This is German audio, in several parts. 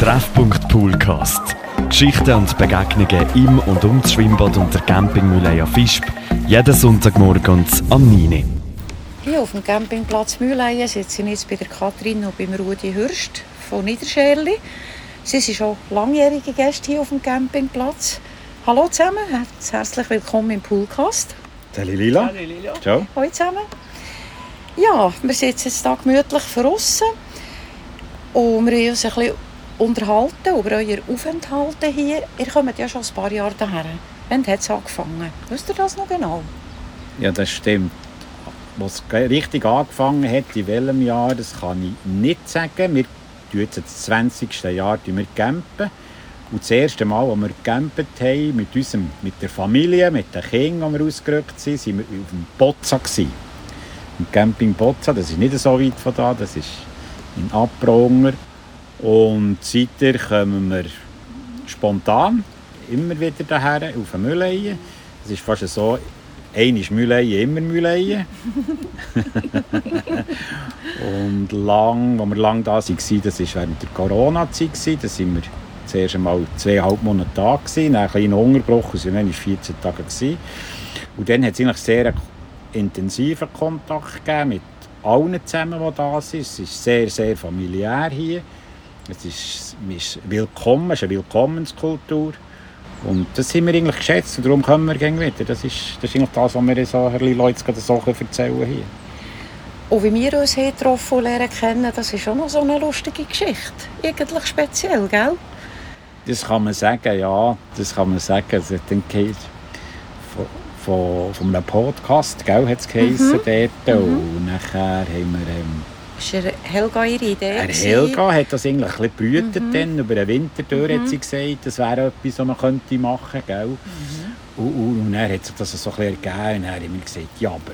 Treffpunkt Poolcast. Geschichten und Begegnungen im und um das Schwimmbad und der Campingmühle Fischb. Jeden Sonntagmorgen am 9. Hier auf dem Campingplatz Mühleien sitze ich jetzt bei der Kathrin und beim Rudi Hürst von Niederscherli. Sie sind schon langjährige Gäste hier auf dem Campingplatz. Hallo zusammen, herzlich willkommen im Poolcast. Salut Lila. Salut Lila. Ciao. Hallo zusammen. Ja, wir sitzen jetzt hier gemütlich draussen und wir wollen uns ein bisschen unterhalten über euer Aufenthalte hier. Ihr kommt ja schon ein paar Jahre daher. Wann hat es angefangen? Wisst ihr das noch genau? Ja, das stimmt. Was richtig angefangen hat, in welchem Jahr, das kann ich nicht sagen. Wir tun jetzt das 20. Jahr wir campen. Und das erste Mal, als wir gecampt haben, mit, unserem, mit der Familie, mit den Kindern, die wir ausgerückt sind, waren wir auf dem Bozza. Gewesen. Im Camping Bozza, das ist nicht so weit von da, das ist in Abbronger. Und seitdem kommen wir spontan immer wieder daher auf den Mülleien. Es ist fast so, einmal Mülleien, immer Mülleien. und lang, als wir lang da waren, das war während der Corona-Zeit, da sind wir zuerst einmal zweieinhalb Monate da gewesen, dann ein kleiner Unterbruch, und waren 14 Tage gewesen. Und dann hat es eigentlich sehr intensiven Kontakt gegeben mit allen zusammen, die da sind. Es ist sehr, sehr familiär hier. Es ist, ist willkommen, es ist eine Willkommenskultur. Und das haben wir eigentlich geschätzt und darum kommen wir gerne wieder. Das ist, das ist eigentlich das, was wir so ein Leuten so erzählen hier. Und wie wir uns hier getroffen und lernen kennen, das ist auch noch so eine lustige Geschichte. Eigentlich speziell, gell? Das kann man sagen, ja. Das kann man sagen. Also, ich denke, von, von, von einem Podcast, gell, hat es geheissen Mhm. dort. Und nachher haben wir... Ähm, Das war Helga ihre Idee. Gewesen. Helga hat das eigentlich ein bisschen Mhm. dann. Über den Winter durch hat sie gesagt, das wäre etwas, was man könnte machen könnte. Mhm. Und, und, und dann hat sich das so ein bisschen ergeben. Und dann haben wir gesagt, ja, aber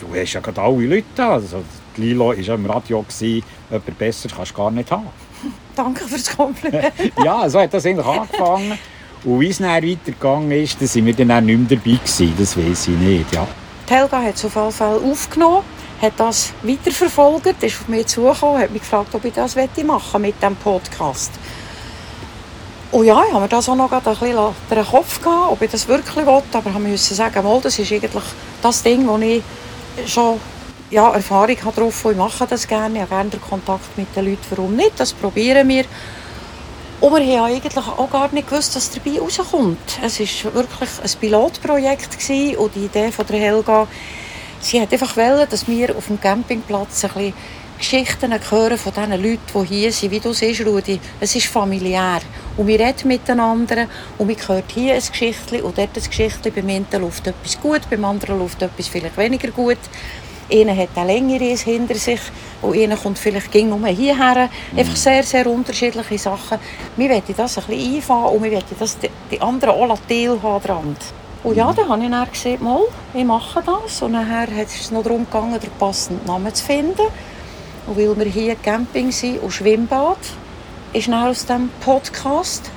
du hast ja gerade alle Leute da. Also, die Lilo war ja im Radio, gewesen, jemand besser kannst du gar nicht haben. Danke für das Kompliment. ja, so hat das eigentlich angefangen. Und wie es dann weitergegangen ist, da sind wir dann auch nicht mehr dabei gewesen. Das weiß ich nicht, ja. Die Helga hat es auf jeden Fall aufgenommen, hat das weiterverfolgt, ist auf mich zugekommen, hat mich gefragt, ob ich das machen mit diesem Podcast. Und ja, ich habe mir das auch noch ein bisschen den Kopf gehabt, ob ich das wirklich will, aber ich musste sagen, mal, das ist eigentlich das Ding, wo ich schon ja, Erfahrung habe drauf ich mache das gerne, ich habe gerne den Kontakt mit den Leuten, warum nicht, das probieren wir. Und wir haben eigentlich auch gar nicht gewusst, was dabei rauskommt. Es war wirklich ein Pilotprojekt gewesen und die Idee von der Helga, sie hat einfach wollen, dass wir auf dem Campingplatz ein bisschen Geschichten hören von den Leuten, die hier sind. Wie du siehst, Rudi, es ist familiär. Und wir reden miteinander und wir hört hier ein Geschichtchen und dort ein Geschichtchen. Beim einen läuft etwas gut, beim anderen läuft etwas vielleicht weniger gut. Einer hat eine längere hinter sich und einer kommt vielleicht ging nur hierher. Einfach sehr, sehr unterschiedliche Sachen. Wir wollen das ein bisschen einfahren und wir wollen das die, anderen auch teilhaben dran. Und ja, dann habe ich dann gesagt, mal, ich mache das. Und nachher hat es noch darum gegangen, den passenden Namen zu finden. Und weil wir hier Camping sind und Schwimmbad, ist dann aus diesem Podcast,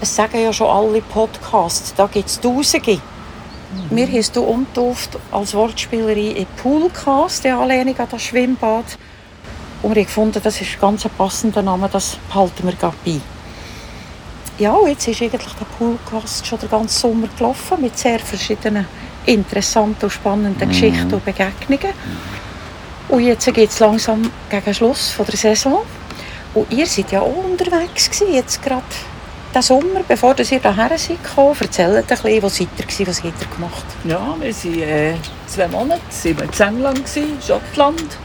es sagen ja schon alle Podcasts, da gibt es Tausende. Wir haben es hier umgetauft als Wortspielerin in Poolcast, in Anlehnung an das Schwimmbad. Und haben gefunden, das ist ein ganz passender Name, das behalten wir gerade bei. Ja, jetzt ist eigentlich der Poolcast schon den ganzen Sommer gelaufen mit sehr verschiedenen interessanten und spannenden Geschichten und Begegnungen. Und jetzt geht es langsam gegen den Schluss von der Saison. Und ihr seid ja auch unterwegs gewesen, jetzt gerade diesen Sommer, bevor ihr hierher seid gekommen. Erzählt ein bisschen, wo seid ihr gewesen, was habt ihr gemacht? Ja, wir waren äh, zwei Monate sind wir in England, gewesen, Schottland.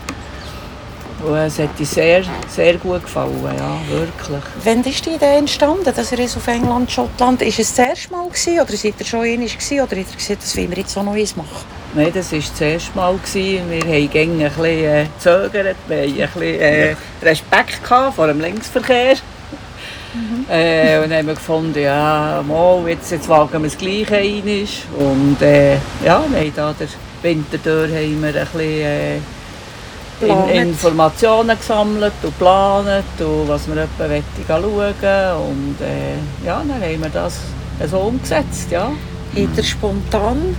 Und es hat uns sehr, sehr gut gefallen, ja, wirklich. Wann ist die Idee entstanden, dass ihr auf England, Schottland, ist es das erste Mal gewesen, oder seid ihr schon einmal gewesen, oder habt ihr gesagt, das wollen wir jetzt auch noch eins machen? Nein, das war das erste Mal. Gewesen. Wir haben gegen ein bisschen äh, gezögert, wir hatten ein bisschen äh, Respekt gehabt vor dem Linksverkehr. Äh, und dann haben wir gefunden, ja, mal, jetzt, jetzt wagen wir es gleich einmal. Und äh, ja, wir haben da der Winter durch haben wir ein bisschen äh, in. Informationen gesammelt und geplant und was wir etwa wollen schauen Und äh, ja, dann haben wir das so umgesetzt, ja. Ihr spontan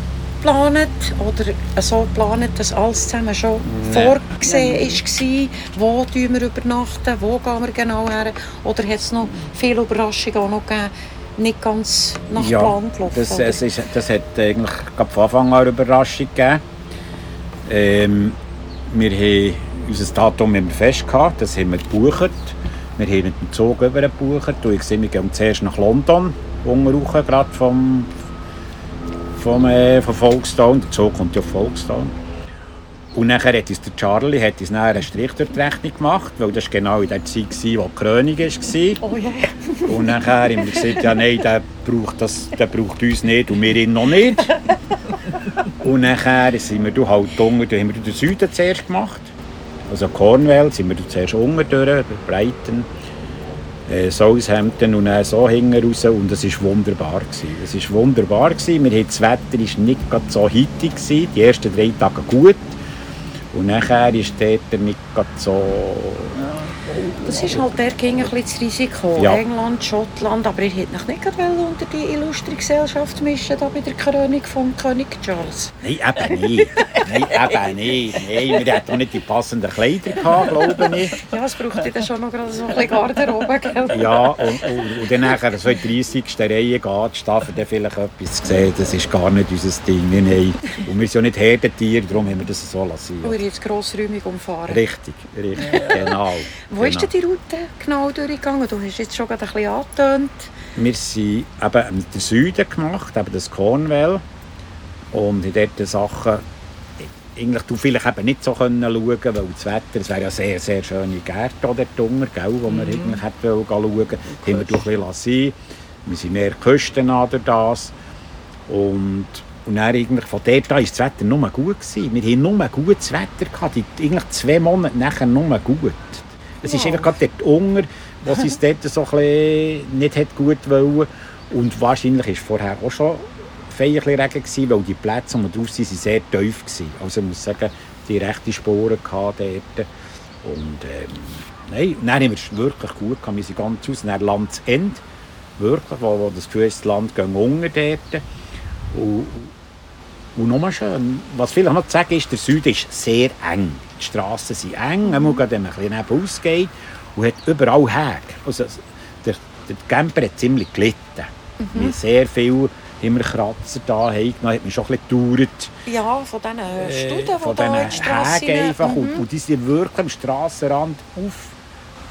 geplant oder so geplant, dass alles zusammen schon Nein. vorgesehen war? Wo tun wir übernachten? Wo gehen wir genau her? Oder hat es noch viele Überraschungen auch noch gegeben? Nicht ganz nach Ja, Plan gelaufen? das, es ist, das hat eigentlich von Anfang an eine Überraschung gegeben. Ähm, wir haben unser Datum wir fest gehabt, das haben wir gebucht. Wir haben mit dem Zug über gebucht. Und ich sehe, wir gehen zuerst nach London, unten gerade vom, vom, äh, von Folkestone. Der Zug kommt ja auf Folkestone. Und nachher hat uns der Charlie hat uns einen Strich durch die Rechnung gemacht, weil das war genau in der Zeit, gewesen, wo die Krönung war. Oh je. Und nachher haben wir gesagt, ja nein, der braucht, das, der braucht uns nicht und wir ihn noch nicht. und nachher sind wir halt unten, da haben wir den Süden zuerst gemacht. Also Cornwall sind wir zuerst unten durch, Brighton, äh, Southampton und dann so hinten raus und es war wunderbar. Es war wunderbar. Wir das Wetter war nicht so gewesen. die ersten drei Tage gut. Und nachher ist dort nicht so... Das ist halt der ging ein bisschen das Risiko. Ja. England, Schottland, aber ihr hättet euch nicht unter die illustre Gesellschaft mischen, da bei der Krönung von König Charles. Nein, eben nicht. Nein, eben nicht. Nein, wir hatten auch nicht die passenden Kleider gehabt, glaube ich. Ja, es braucht dann schon noch gerade so ein bisschen Garderobe, gell? Ja, und, und, und dann nachher so in die 30. Reihe geht, staffen dann vielleicht etwas sehen, das ist gar nicht unser Ding. Nein. Und wir sind ja nicht Herdentiere, darum haben wir das so lassen. Wo ihr jetzt grossräumig umfahren. Richtig, richtig, genau. Wo ist genau. denn die Route genau durchgegangen? Du hast jetzt schon gerade ein bisschen angetönt. Wir sind eben den Süden gemacht, eben das Cornwall. Und in dort Sachen, eigentlich du vielleicht eben nicht so können schauen, weil das Wetter, es wäre ja sehr, sehr schöne Gärten dort unten, gell, wo wir eigentlich hätten wollen schauen wollen. Die haben wir doch ein bisschen. Wir sind mehr Küsten durch das. Und, und dann eigentlich von dort an war das Wetter nur gut. Gewesen. Wir hatten nur gutes Wetter. Gehabt. Die, eigentlich zwei Monate nachher nur gut. Es ist einfach gerade dort unten, wo sie es dort so ein nicht hat gut wollen. Und wahrscheinlich war vorher auch schon bisschen Regen, gewesen, weil die Plätze, wir drauf sind, sind sehr tief waren. Also ich muss sagen, die rechte Spuren gehabt dort. Und ähm, nein, dann haben wir es wirklich gut gehabt. Wir sind ganz aus, nach Landsend, wirklich, wo, wo das Gefühl ist, das Land geht unter dort. Und, und nochmal schön, was vielleicht noch zu sagen ist, der Süden ist sehr eng. Die Strassen sind eng, man muss gerade, ein bisschen geht und hat überall Häge. Also der, der Camper hat ziemlich gelitten. Wir haben sehr viel immer Kratzer da haben genommen, hat mich schon ein bisschen gedauert. Ja, von diesen äh, Äh, Studen, die von da in die Strasse Hägen einfach. Mhm. Und, und die sind wirklich am Strassenrand auf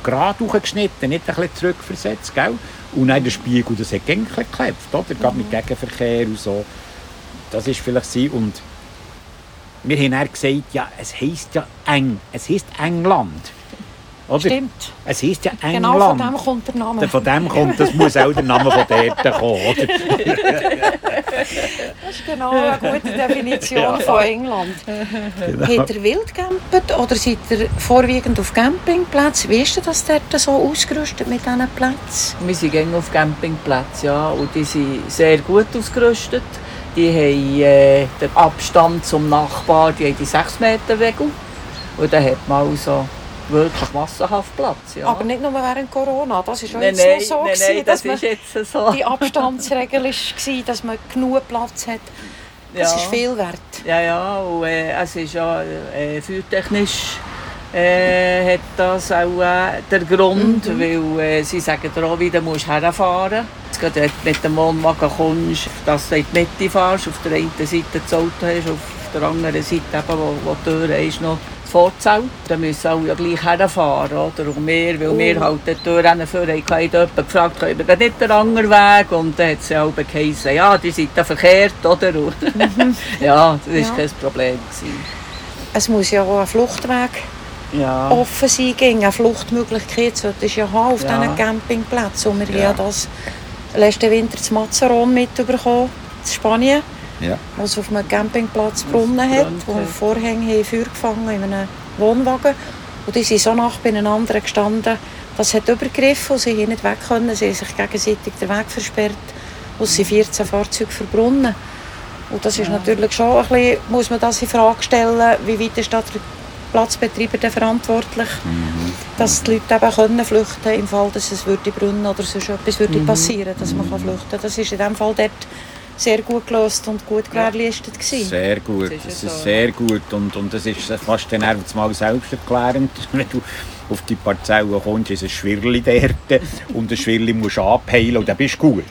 gerade hochgeschnitten, nicht ein bisschen zurückversetzt. Gell? Und dann der Spiegel, das hat gängig geklebt, oder? Gerade Mhm. mit Gegenverkehr und so. Das ist vielleicht sie. Und wir haben dann gesagt, ja, es heisst ja eng, es heisst England. Oder? Stimmt. Es heisst ja England. Genau von dem kommt der Name. Von dem kommt, das muss auch der Name von dort kommen, oder? Das ist genau eine gute Definition Ja. von England. Genau. Habt ihr wild gecampt oder seid ihr vorwiegend auf Campingplätzen? Wie ist denn das dort so ausgerüstet mit diesen Plätzen? Wir sind gerne auf Campingplätzen, ja, und die sind sehr gut ausgerüstet. Die haben äh, den Abstand zum Nachbar, die haben die 6 Meter Regel. Und da hat man also wirklich massenhaft Platz. Ja. Aber nicht nur während Corona, das war jetzt nein, noch so, gewesen, nein, dass das man ist jetzt so. die Abstandsregel war, dass man genug Platz hat. Das Ja. ist viel wert. Ja, ja, und äh, es ist ja äh, feuertechnisch äh, hat das auch äh, der Grund, weil äh, sie sagen dir auch, wie du musst herfahren musst. Wenn du mit dem Wohnwagen kommst, dass du in die Mitte fährst, auf der einen Seite das Auto hast, auf der anderen Seite, eben, wo, wo die Tür ist, noch das Vorzelt. Dann müssen alle ja gleich herfahren, oder? Und wir, weil wir halt die Tür hinführen, haben jemand gefragt, können wir nicht den anderen Weg? Und dann hat sie auch geheißen, ja, die sind da verkehrt, oder? Und ja, das war Ja. kein Problem. Gewesen. Es muss ja auch ein Fluchtweg Ja. offen sein, gegen eine Fluchtmöglichkeit sollte es ja haben auf Ja. diesen Campingplätzen. Und wir Ja. haben ja das letzten Winter zu Mazaron mitbekommen, in Spanien, Ja. wo es auf einem Campingplatz Brunnen hat, wo hat. Vorhänge haben Feuer gefangen in einem Wohnwagen. Und die sind so nah beieinander gestanden, das hat übergriffen und sie haben nicht weg können. Sie haben sich gegenseitig den Weg versperrt und sind 14 Fahrzeuge verbrunnen. Und das ist natürlich schon ein bisschen, muss man das in Frage stellen, wie weit ist da Platzbetreiber dann verantwortlich, dass die Leute eben können flüchten im Fall, dass es würde brennen oder sonst etwas würde passieren, dass man kann flüchten kann. Das ist in dem Fall dort sehr gut gelöst und gut gewährleistet gewesen. Sehr gut, Das ist das ja ist so, sehr gut und, und das ist fast dann mal selbsterklärend, wenn du auf die Parzelle kommst, ist ein Schwirrli dort und ein Schwirrli musst du abheilen und dann bist du gut.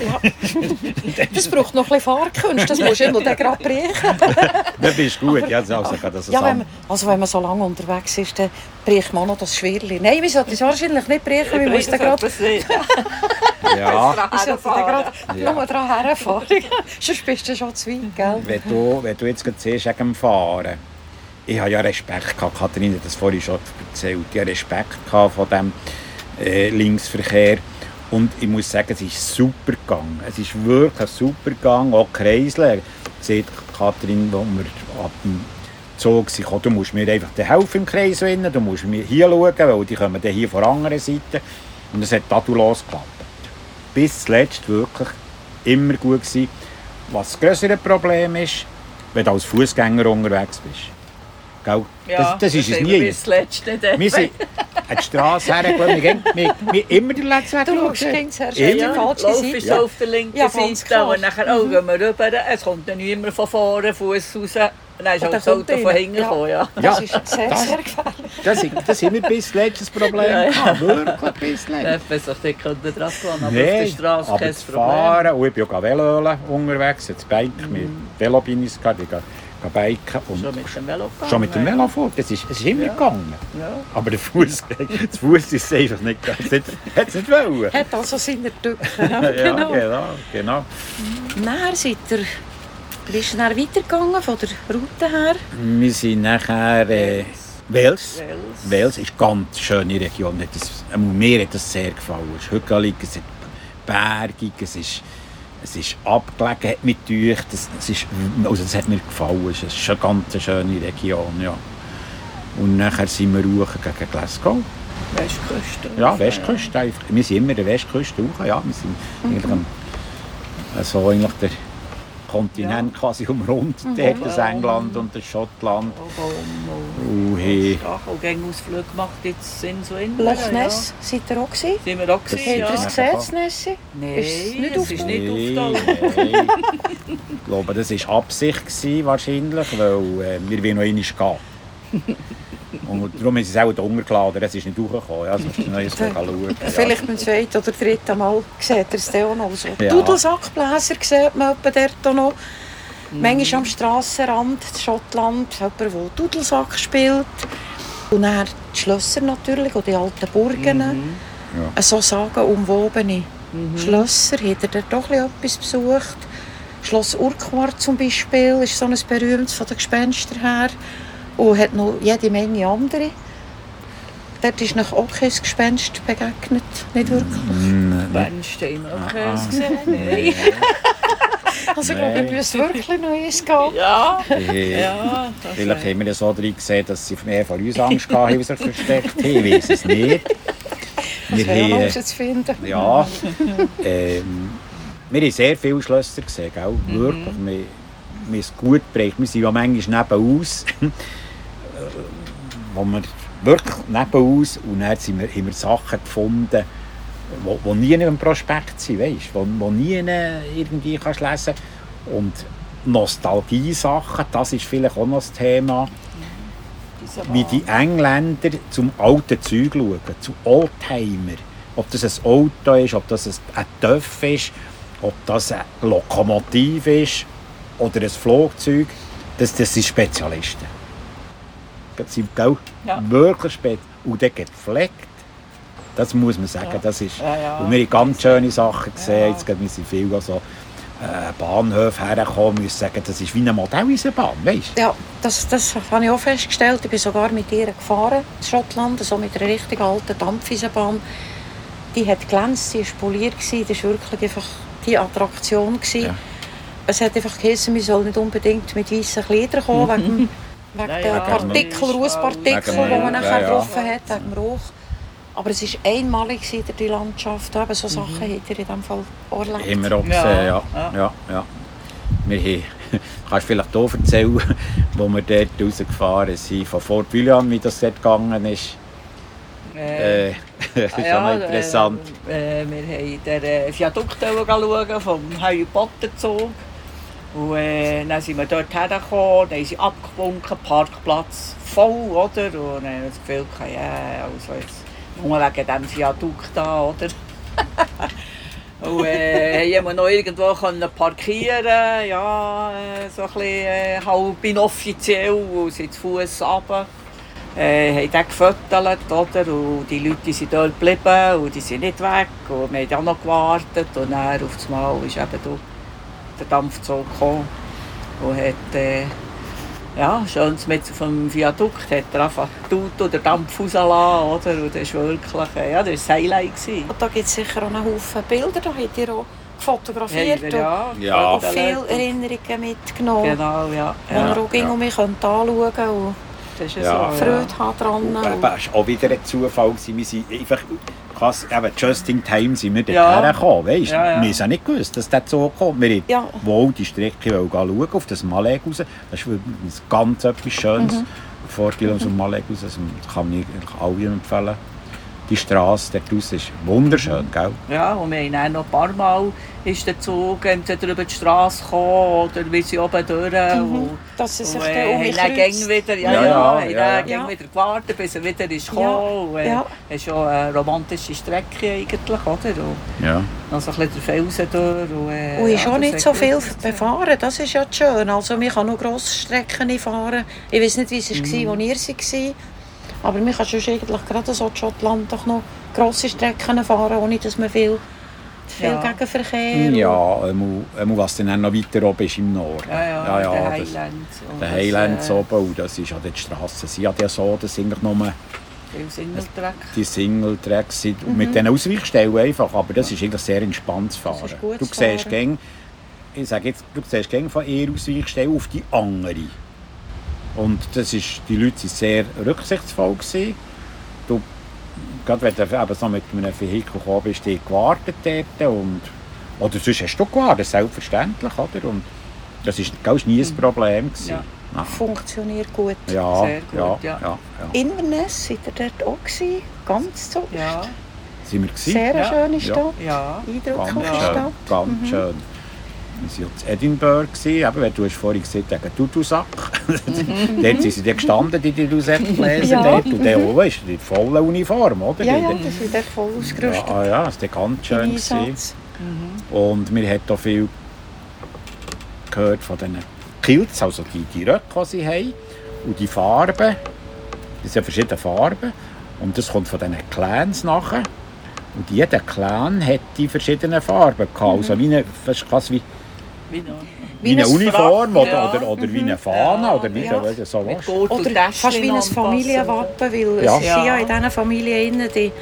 Das braucht noch ein bisschen Fahrkunst, das musst du immer gerade brechen. Dann bist du gut, ja, das also, das Ja, wenn man, also wenn man so lange unterwegs ist, dann bricht man auch noch das Schwirrli. Nein, wir sollten es wahrscheinlich nicht brechen, wir müssen gerade... ja, Wir sollten dann gerade Ja. nur dran herfahren. Sonst bist du schon zu weit, gell? wenn du, wenn du jetzt gerade siehst, wegen dem Fahren, ich habe ja Respekt gehabt, Katharina hat das vorhin schon erzählt, ich habe Respekt gehabt von dem äh, Linksverkehr und ich muss sagen, es ist super gegangen. Es ist wirklich ein super gegangen, auch Kreisler. Sieht Katharin, wo wir ab dem Zug sind, du musst mir einfach helfen im Kreis, du musst mir hier schauen, weil die kommen dann hier von der anderen Seite und es hat tadellos geklappt. Bis zuletzt wirklich immer gut gewesen. Was das größere Problem ist, wenn du als Fußgänger unterwegs bist. Gell? das, das ist es nie. Das letzte. Wir sind an die Straße hergegangen, wir, wir, wir immer den letzten Weg Du schaust gegen zuerst Immer. auf falsche Lauf ist Ja. auf der linken Ja, Seite klar. und nachher oh, gehen wir rüber. Es kommt dann niemand von vorne, Fuß raus. Dann ist auch das Auto von hinten Ja. gekommen. Ja. Das Ja, ist sehr, das- sehr gefährlich. Das, ist- das haben wir bis zuletzt das Problem Ja, ja. Wirklich bis Da hat man sich nicht dran gewöhnen, aber auf Nein, der Straße aber kein das Problem. Fahren, und ich bin auch Velo unterwegs, jetzt Bike, mit Velo bin ich gegangen, biken und Schon mit dem Velo gegangen. vor. Das ist, es ist immer Ja. gegangen. Ja. Aber der Fuß, das Fuß ist einfach nicht, hat es nicht, wollen. Hat also seine Tücken. Ja, genau. genau, genau. Nachher seid ihr, wie ist es dann weitergegangen von der Route her? Wir sind nachher äh, Wels. Wels. Wels ist eine ganz schöne Region. Hat das, mir hat das sehr gefallen. Es ist hügelig, es ist bergig, es ist, es ist abgelegen, hat mich gedacht. Das, es ist, also das hat mir gefallen. Es ist eine ganz schöne Region. Ja. Und nachher sind wir hoch gegen Glasgow. Westküste. Ja, Westküste. einfach. Wir sind immer an der Westküste hoch. Ja, wir sind eigentlich am, also eigentlich der Kontinent quasi umrundet. Dort das England und das Schottland. Oh, oh, oh. Und hey, Ja, Ausflüge gemacht jetzt in so in Loch Ness, seid ihr auch gewesen? Ja. Sind wir auch Das- gewesen, Habt ihr ja. es gesehen, das Nessi? Nein, Ist es nicht es ist nicht Nee, aufgetaucht. nein. Ich glaube, das war Absicht gewesen, wahrscheinlich, weil äh, wir wollen noch einmal gehen. Und darum ist es auch untergeladen, es ist nicht hochgekommen. Ja, sonst noch eins schauen. Vielleicht beim zweiten oder dritten Mal seht ihr es dann auch noch so. Ja. Dudelsackbläser sieht man dort noch. Manchmal am Strassenrand in Schottland, jemand, der Dudelsack spielt. Und dann die Schlösser natürlich, und die alten Burgen. Ja. So sagenumwobene Schlösser. Habt ihr dort auch ein bisschen etwas besucht? Schloss Urquhart zum Beispiel ist so ein berühmtes von den Gespenstern her. Und hat noch jede Menge andere. Dort ist noch auch kein Gespenst begegnet. Nicht wirklich. Mm, Bernstein, okay, Ah. es gesehen? Nein. Also ich glaube, ich müsste wirklich noch eins gehen. Ja, Vielleicht haben wir ja so drin gesehen, dass sie mehr von uns Angst hatten, wie sie sich versteckt haben. Ich weiß es nicht. Das Wir haben, herauszufinden. ja, ähm, wir haben sehr viele Schlösser gesehen, gell? wirklich. Wir, wir haben es gut geprägt. Wir sind ja manchmal nebenaus, wo wir wirklich nebenaus und dann sind wir, haben wir Sachen gefunden, wo, wo nie im Prospekt sind, weißt? Wo, wo nie irgendwie kannst lesen Und Nostalgie-Sachen, das ist vielleicht auch noch das Thema wie die Engländer zum alten Zeug schauen, zu Oldtimer. Ob das ein Auto ist, ob das ein Töff ist, ob das ein Lokomotiv ist oder ein Flugzeug, das, das sind Spezialisten. Sind gell, Ja. wirklich Spezialisten. Und der gepflegt. Das muss man sagen. Ja. Das ist, Ja, ja. Und wir haben ganz schöne Sachen gesehen. Ja. Jetzt gerade, wir sind viel an so äh, Bahnhöfe hergekommen. Ich sagen, das ist wie eine Modelleisenbahn. Weißt? Ja, das, das habe ich auch festgestellt. Ich bin sogar mit ihr gefahren in Schottland, so mit einer richtig alten Dampfeisenbahn. Die hat glänzt, sie war poliert, gewesen. das war wirklich einfach die Attraktion. Es hat einfach geheißen, wir sollen nicht unbedingt mit weißen Kleidern kommen, wegen, wegen Ja, den ja. Partikel, Rußpartikel, Wegen die man nachher getroffen hat, wegen dem Rauch. Aber es war einmalig die Landschaft. Eben so Sachen habt ihr in diesem Fall auch erlebt. Wir auch Ja, gesehen, ja. ja. ja. ja, Wir haben, kannst du vielleicht hier erzählen, wo wir dort rausgefahren sind, von Fort William, wie das dort gegangen ist. Äh, das ist ja, noch interessant. Äh, äh, wir haben den äh, Viadukt schauen vom Harry Potter Zug. Und äh, dann sind wir dort hergekommen, dann sind abgewunken, Parkplatz voll, oder? Und dann haben wir das Gefühl, ja, also jetzt nur wegen diesem Viadukt da, oder? Und äh, haben wir noch irgendwo können parkieren ja, äh, so ein bisschen äh, halb inoffiziell, und sind zu Fuß runter. Äh, haben den gefüttert? Und die Leute sind dort geblieben und die sind nicht weg. Und wir haben auch noch gewartet und dann auf einmal ist eben der Dampfzug gekommen und hat äh, ja, schön mit vom Viadukt hat er einfach Tut oder Dampf rausgelassen, oder? Und das war wirklich, äh, ja, das Highlight. Und da gibt es sicher auch einen Haufen Bilder, da habt ihr auch fotografiert Haben wir, ja. Ja. und viele Erinnerungen mitgenommen, Genau, ja. ja. ihr auch ging und mich anschauen und Das ist ja, Ja. so. Freude haben dran. Und Und eben, es war auch wieder ein Zufall. gewesen. Wir sind einfach, krass, eben, just in time sind wir Ja. dorthin gekommen. Weißt? Ja, ja. Wir haben es auch nicht gewusst, dass der Zug kommt. Wir wollten Ja. wohl die Strecke schauen, auf das Malek raus. Das ist ganz etwas Schönes. Mhm. Vorteil aus dem Malek raus. Das kann ich allen empfehlen. Die Straße dort raus ist wunderschön, gell? Ja, und wir haben dann noch ein paar Mal ist der Zug entweder über die Straße gekommen oder wir sind oben durch. Und, dass sie sich und, dann äh, dann kreuzt. wieder, ja, Ja, ja, ja, ja, dann ja. Ja. wieder gewartet, bis er wieder ist Ja, gekommen. Und, äh, ja. Es ist schon eine romantische Strecke eigentlich, oder? Und Ja. noch so ein bisschen der Felsen durch. Und, äh, Und ist ja, auch nicht so viel befahren, das ist ja schön. Also man kann nur Grossstrecken fahren. Ich weiß nicht, wie es war, Mhm. als ihr war. Aber man kann sonst eigentlich gerade so in Schottland doch noch grosse Strecken fahren, ohne dass man viel, viel Ja. Gegenverkehr Ja, ähm, ähm, was dann noch weiter oben ist im Norden. Ja, ja, ja, ja, der das- Highlands. Der Highlands äh, oben, und das ist ja die Straße. Sie hat ja so, dass eigentlich nur Viel Singeltreck. die Single-Tracks sind. Und mit diesen Ausweichstellen einfach, aber das ist eigentlich sehr entspannt zu fahren. Mhm. ist gut du siehst gäng, ich sage jetzt, du siehst gäng von einer Ausweichstelle auf die andere. Und das ist, die Leute waren sehr rücksichtsvoll. Gewesen. Du, gerade wenn du eben so mit einem Vehikel gekommen bist, die gewartet dort. Und, oder sonst hast du gewartet, selbstverständlich. Oder? Und das ist, das nie ein Problem. Gewesen. Ja. Ja. funktioniert gut. Ja, Sehr gut, ja, ja. ja, ja. Inverness, seid ihr dort auch gewesen? Ganz so. Ja, Sind wir gewesen? Sehr Ja. schöne Ja. Stadt. ja. Ganz Eindrückliche schön. Stadt. Ganz schön. Wir waren in Edinburgh, eben, weil du hast vorhin gesagt, wegen Tutusack. dort sind sie dann gestanden, die gelesen Ja. dort. Und dann oben ist die volle Uniform, oder? Ja, ja, das ist voll ja, ausgerüstet. ah, ja, das war ganz schön. Einsatz. Und wir haben auch viel gehört von diesen Kilts, also die, die Röcke, die sie haben. Und die Farben. Das sind verschiedene Farben. Und das kommt von diesen Clans nachher. Und jeder Clan hat die verschiedenen Farben gehabt. Also wie eine, fast wie, Wie eine ein Uniform Frack, oder, ja. oder, oder wie eine Fahne Ja, oder wie ja. ja. so was. Oder fast wie ein anpassen. Familienwappen, weil Ja. es sind ja Ja. in diesen Familien innen die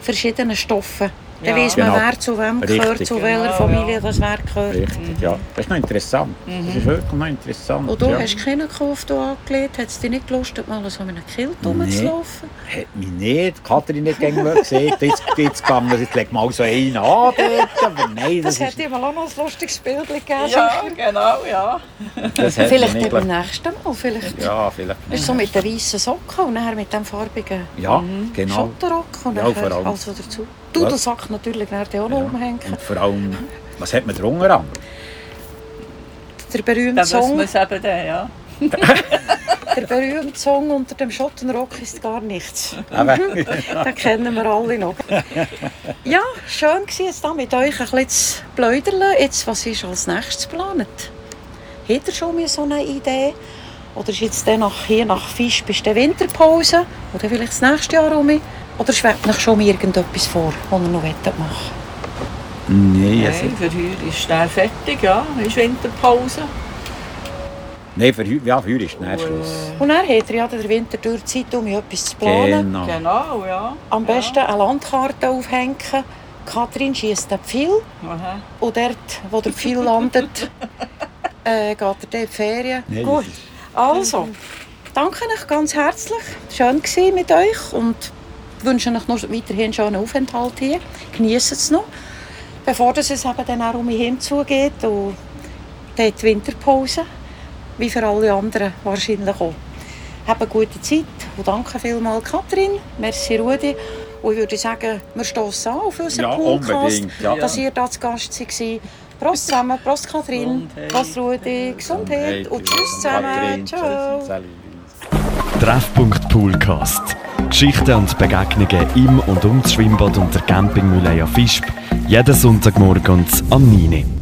verschiedenen Stoffe. Dann weiss man, Genau. wer zu wem gehört, zu welcher Familie ja. das wer gehört. Richtig, ja. Das ist noch interessant. Das ist wirklich noch interessant. Und du ja. hast keinen gekauft, du angelegt, hat es dich nicht gelustet, mal so mit einem Kilt rumzulaufen? Hat mich nicht, Katrin nicht gegen gesehen. Jetzt, jetzt gegangen, jetzt leg mal so einen an dort. Aber nein, Das, das, hätte ist, ich mal auch noch ein lustiges Bild gegeben. Ja, genau, ja. das hat Vielleicht beim nächsten Mal. Vielleicht. Ja, vielleicht. Ist so mit den weißen Socken und nachher mit dem farbigen Ja, genau. Schotterrock und Ja, vor allem. also dazu. Dudelsack natürlich nachher auch noch Ja. umhängen. Und vor allem, was hat man drunter an? Der berühmte Song, es eben dann, ja. der berühmte Song unter dem Schottenrock ist gar nichts. Eben. Den kennen wir alle noch. Ja, schön war es da mit euch ein bisschen zu plaudern. Jetzt, was ist als nächstes geplant? Habt ihr schon mal so eine Idee? Oder ist jetzt nach, hier nach Fisch bis der Winterpause? Oder vielleicht das nächste Jahr um? Oder schwebt euch schon irgendetwas vor, was ihr noch machen wollt? Nein, also, Nein, für heute ist der fertig, ja. Ist Winterpause. nein für, heu- ja, für heute ist der Schluss. Und dann habt ihr ja den Winter durch Zeit, um etwas zu planen. Genau. Genau, ja. Am besten eine Landkarte aufhängen. Katrin schießt den Pfeil. Ja. Aha. Und dort, wo der Pfeil landet, äh, geht er dann in die Ferien. Nein, Gut, also, danke euch ganz herzlich. Schön war mit euch und wünsche euch noch weiterhin einen schönen Aufenthalt hier. Genießt es noch, bevor es eben dann auch um mich hinzugeht. Und dann die Winterpause, wie für alle anderen wahrscheinlich auch. Habt eine gute Zeit und danke vielmals Kathrin. merci Rudi. Und ich würde sagen, wir stoßen an auf unseren ja, Podcast, ja. dass ihr da zu Gast seid. Prost zusammen, Prost Kathrin, Prost Rudi, Gesundheit und tschüss zusammen. Ciao. Treffpunkt Poolcast. Geschichten und Begegnungen im und um das Schwimmbad und der Campingmühle Fischb. Jeden Sonntagmorgen am 9